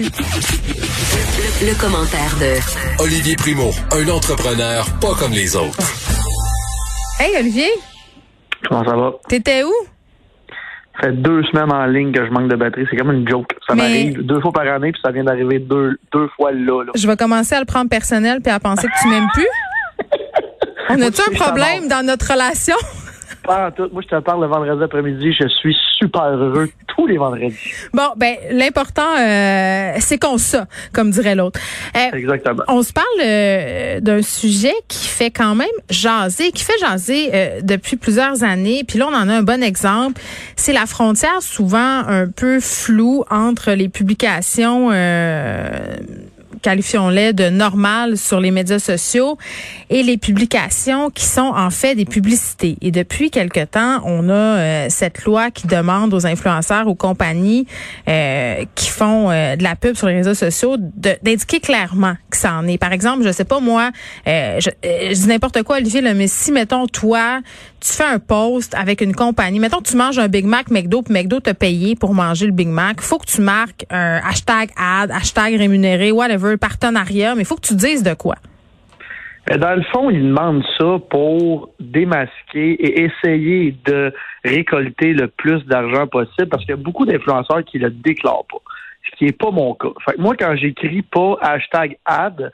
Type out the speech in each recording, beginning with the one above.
Le, le commentaire de Olivier Primo, un entrepreneur pas comme les autres. Hey Olivier, Comment ça va? t'étais où? Ça fait deux semaines en ligne que je manque de batterie. C'est comme une joke. Ça Mais- m'arrive deux fois par année, puis ça vient d'arriver deux, deux fois là. là. Je vais commencer à le prendre personnel puis à penser que tu m'aimes plus. On a-tu un problème dans notre relation? Pas en tout. Moi, je te parle le vendredi après-midi. Je suis super heureux tous les vendredis. Bon, ben l'important, euh, c'est qu'on ça, comme dirait l'autre. Euh, Exactement. on se parle euh, d'un sujet qui fait quand même jaser, qui fait jaser euh, depuis plusieurs années. Puis là, on en a un bon exemple. C'est la frontière souvent un peu floue entre les publications. Qualifions-les de normales sur les médias sociaux et les publications qui sont en fait des publicités. Et depuis quelque temps, on a euh, cette loi qui demande aux influenceurs, aux compagnies euh, qui font euh, de la pub sur les réseaux sociaux d'indiquer clairement que ça en est. Par exemple, je sais pas moi, euh, je, euh, je dis n'importe quoi, Olivier, là, mais si mettons toi, tu fais un post avec une compagnie, mettons tu manges un Big Mac McDo, puis McDo t'a payé pour manger le Big Mac, faut que tu marques un hashtag ad, hashtag rémunéré, whatever, partenariat, mais il faut que tu dises de quoi. Mais dans le fond, ils demandent ça pour démasquer et essayer de récolter le plus d'argent possible parce qu'il y a beaucoup d'influenceurs qui le déclarent pas. Ce qui est pas mon cas. Fait que moi, quand j'écris pas hashtag ad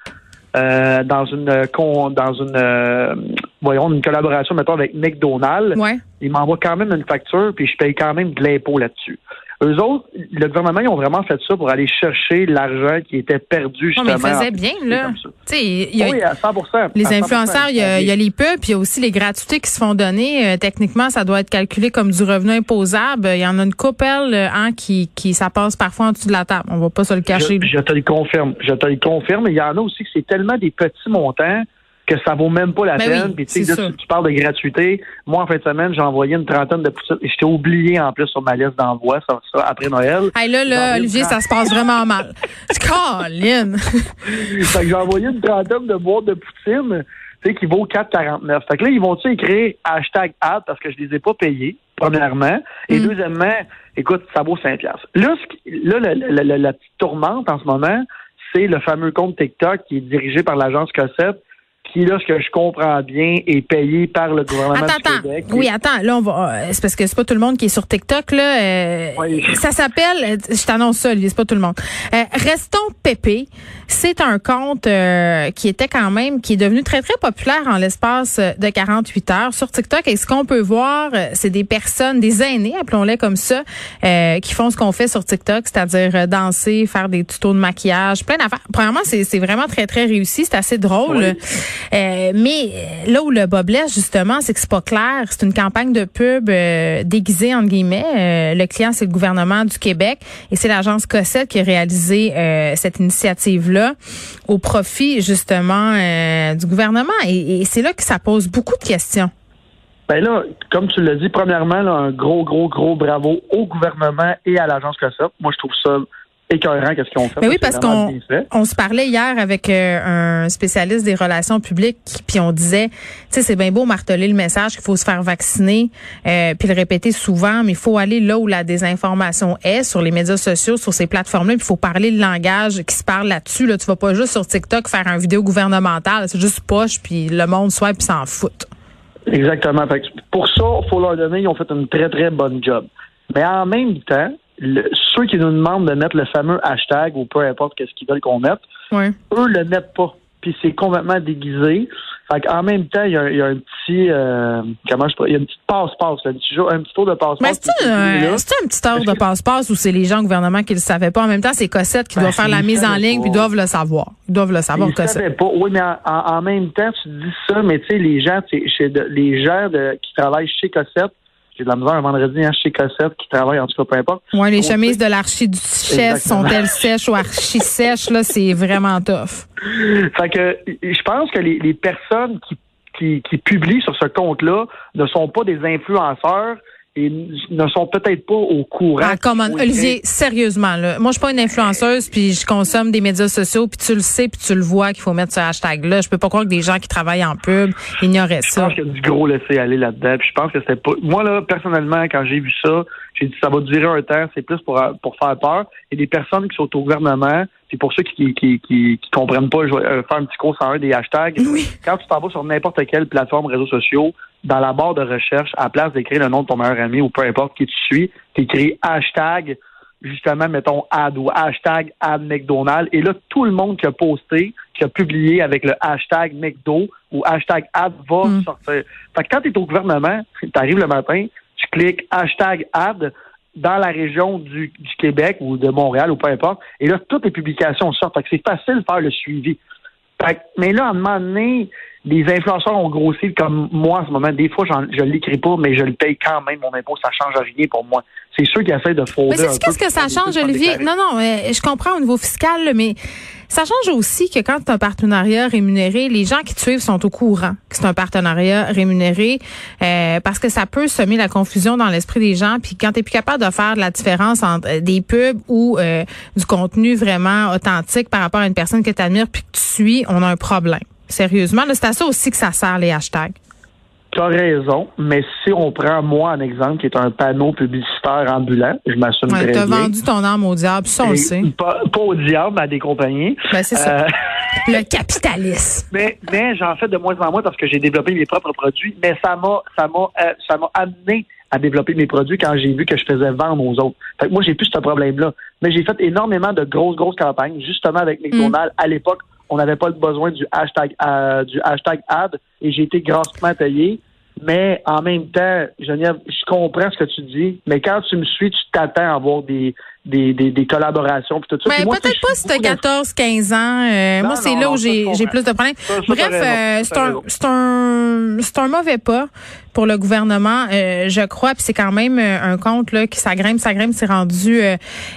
euh, dans une con- dans une euh, voyons une collaboration mettons avec McDonald's, Ouais. ils m'envoient quand même une facture puis je paye quand même de l'impôt là-dessus. Eux autres, le gouvernement, ils ont vraiment fait ça pour aller chercher l'argent qui était perdu Non, justement. mais il faisait en bien, là. y a- Oui, à 100 les à 100 influenceurs, il y, a, il y a ils les pubs, puis il y a aussi les gratuités qui se font donner. Euh, techniquement, ça doit être calculé comme du revenu imposable. Il y en a une couple euh, hein, qui, qui ça passe parfois en dessous de la table. On va pas se le cacher. Je, je te le confirme. Je te le confirme. Il y en a aussi que c'est tellement des petits montants que ça vaut même pas la Ben peine. oui, Puis tu là, parles de gratuité. Moi, en fin de semaine, j'ai envoyé une trentaine de. Et j'étais oublié en plus sur ma liste d'envoi, ça, ça, après Noël. Hey, là, là, Olivier, ça se passe vraiment mal. Colin! fait que j'ai envoyé une trentaine de boîtes de poutine, tu sais, qui vaut 4,49. Fait que là, ils vont-tu écrire hashtag ad parce que je les ai pas payés, premièrement. Et Mm. deuxièmement, écoute, ça vaut 5 piastres. Là, là la, la- la- la petite tourmente en ce moment, c'est le fameux compte TikTok qui est dirigé par l'agence Cossette, qui, là, ce que je comprends bien, est payé par le gouvernement Attends, du attends. Québec. Oui, attends. Là, on va. euh, C'est parce que c'est pas tout le monde qui est sur TikTok. Là, Euh, Oui. Ça s'appelle. euh, Je t'annonce ça. C'est pas tout le monde. Euh, Restons pépé. C'est un compte euh, qui était quand même, qui est devenu très très populaire en l'espace euh, de 48 heures sur TikTok. Et ce qu'on peut voir, c'est des personnes, des aînés, appelons-les comme ça, euh, qui font ce qu'on fait sur TikTok, c'est-à-dire danser, faire des tutos de maquillage, plein d'affaires. Premièrement, c'est c'est vraiment très très réussi. C'est assez drôle. Oui. Euh, mais euh, là où le bas blesse, justement, c'est que c'est pas clair. C'est une campagne de pub euh, déguisée, entre guillemets. Le client, c'est le gouvernement du Québec et c'est l'agence Cossette qui a réalisé cette initiative-là au profit, justement, du gouvernement. Et, c'est là que ça pose beaucoup de questions. Ben là, comme tu l'as dit, premièrement, un gros, gros, gros bravo au gouvernement et à l'agence Cossette. Moi, je trouve ça écœurant qu'est-ce qu'ils ont fait. Mais oui, parce qu'on on se parlait hier avec euh, un spécialiste des relations publiques, puis on disait, tu sais, c'est bien beau marteler le message qu'il faut se faire vacciner, euh, puis le répéter souvent, mais il faut aller là où la désinformation est, sur les médias sociaux, sur ces plateformes-là, puis il faut parler le langage qui se parle là-dessus. Là, tu vas pas juste sur TikTok faire un vidéo gouvernementale, c'est juste poche, puis le monde soit puis s'en fout. Exactement. Fait que pour ça, il faut leur donner, ils ont fait une très, très bonne job. Mais en même temps, le- ceux qui nous demandent de mettre le fameux hashtag ou peu importe qu'est-ce qu'ils veulent qu'on mette, Ouais. eux le mettent pas. Puis c'est complètement déguisé. Fait qu'en même temps, il y a, il y a un petit euh, comment je il y a une petite passe-passe, un petit un petit tour de passe-passe. Mais c'est un, un petit heure de passe-passe où c'est les gens au gouvernement qui le savaient pas? En même temps, c'est Cossette qui Ben, doit faire la mise en ligne, puis doivent le savoir. Ils doivent le savoir, Ils Cossette. savaient pas. Oui, mais en, en- en même temps, tu dis ça, mais tu sais, les gens, les gens de- qui travaillent chez Cossette, j'ai de la misère un vendredi hein, chez Cossette, qui travaillent en tout cas, peu importe. Ouais, les chemises de l'archiduchesse sont-elles sèches ou archi-sèches? Là, c'est vraiment tough. Fait que je pense que les, les personnes qui, qui, qui publient sur ce compte-là ne sont pas des influenceurs et ne sont peut-être pas au courant. Ah, faut Olivier, sérieusement, là. Moi, je suis pas une influenceuse, puis je consomme des médias sociaux, puis tu le sais, puis tu le vois qu'il faut mettre ce hashtag-là. Je peux pas croire que des gens qui travaillent en pub ignoraient Je ça. pense qu'il y a du gros laisser aller là-dedans. Puis je pense que c'était pas. Moi, là, personnellement, quand j'ai vu ça, ça va durer un temps, c'est plus pour, pour faire peur. Et des personnes qui sont au gouvernement, puis pour ceux qui qui, qui, qui comprennent pas, je vais faire un petit cours sur un des hashtags. Quand tu t'en vas sur n'importe quelle plateforme réseaux sociaux, dans la barre de recherche, à la place d'écrire le nom de ton meilleur ami ou peu importe qui tu suis, tu écris hashtag justement, mettons, ad ou hashtag ad McDonald's. Et là, tout le monde qui a posté, qui a publié avec le hashtag McDo ou hashtag ad va mm. sortir. Fait que quand tu es au gouvernement, tu arrives le matin, tu cliques hashtag ad dans la région du, du, Québec ou de Montréal ou peu importe, et là, toutes les publications sortent. C'est facile de faire le suivi. Fait que, mais là, à un moment donné, les influenceurs ont grossi comme moi en ce moment. Des fois, je ne l'écris pas, mais je le paye quand même, mon impôt. Ça change rien pour moi. C'est ceux qui essaient de frauder. Mais qu'est-ce que ça change, Olivier? Non, non, je comprends au niveau fiscal, mais ça change aussi que quand as un partenariat rémunéré, les gens qui te suivent sont au courant que c'est un partenariat rémunéré euh, parce que ça peut semer la confusion dans l'esprit des gens. Puis quand tu plus capable de faire la différence entre euh, des pubs ou euh, du contenu vraiment authentique par rapport à une personne que tu admires puis que tu suis, on a un problème. Sérieusement, c'est à ça aussi que ça sert les hashtags. Raison, mais si on prend moi un exemple qui est un panneau publicitaire ambulant, je m'assume ouais, très bien. As vendu ton âme au diable, ça on le sait. Pas, au diable, mais à des compagnies. Ben, c'est ça. Euh, le capitalisme. Mais, mais j'en fais de moins en moins parce que j'ai développé mes propres produits, mais ça m'a ça m'a euh, ça m'a amené à développer mes produits quand j'ai vu que je faisais vendre aux autres. Fait que moi, j'ai plus ce problème-là. Mais j'ai fait énormément de grosses, grosses campagnes, justement avec McDonald's à l'époque on n'avait pas besoin du hashtag euh, du hashtag ad et j'ai été grassement payé. Mais en même temps, Geneviève, je comprends ce que tu dis, mais quand tu me suis, tu t'attends à avoir des, des, des, des collaborations tout ça. Mais peut-être pas si tu as 14, 15 ans. Euh, moi, c'est là où j'ai plus de problèmes. Bref, euh, c'est un, c'est un, c'est un mauvais pas pour le gouvernement, euh, je crois. Puis c'est quand même un compte là qui s'agrimpe, s'agrimpe, c'est rendu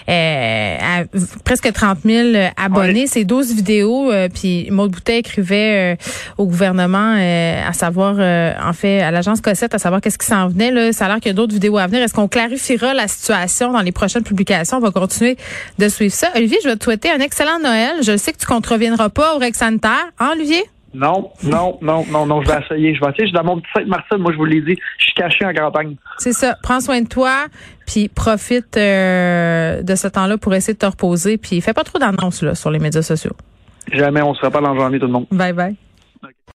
à presque 30 000 abonnés. C'est 12 vidéos. puis Maud Boutet écrivait au gouvernement, à savoir, en fait, à l'agence Cossette, à savoir qu'est-ce qui s'en venait. Là. Ça a l'air qu'il y a d'autres vidéos à venir. Est-ce qu'on clarifiera la situation dans les prochaines publications? On va continuer de suivre ça. Olivier, je vais te souhaiter un excellent Noël. Je sais que tu ne contreviendras pas au Rex Sanitaire. Hein, Olivier? Non, non, non, non, non, je vais essayer. Je vais essayer. Je suis dans mon petit Sainte-Martine. Moi, je vous l'ai dit. Je suis caché en campagne. C'est ça. Prends soin de toi, puis profite euh, de ce temps-là pour essayer de te reposer. Puis fais pas trop d'annonces sur les médias sociaux. Jamais. On se fera pas dans janvier, tout le monde. Bye bye.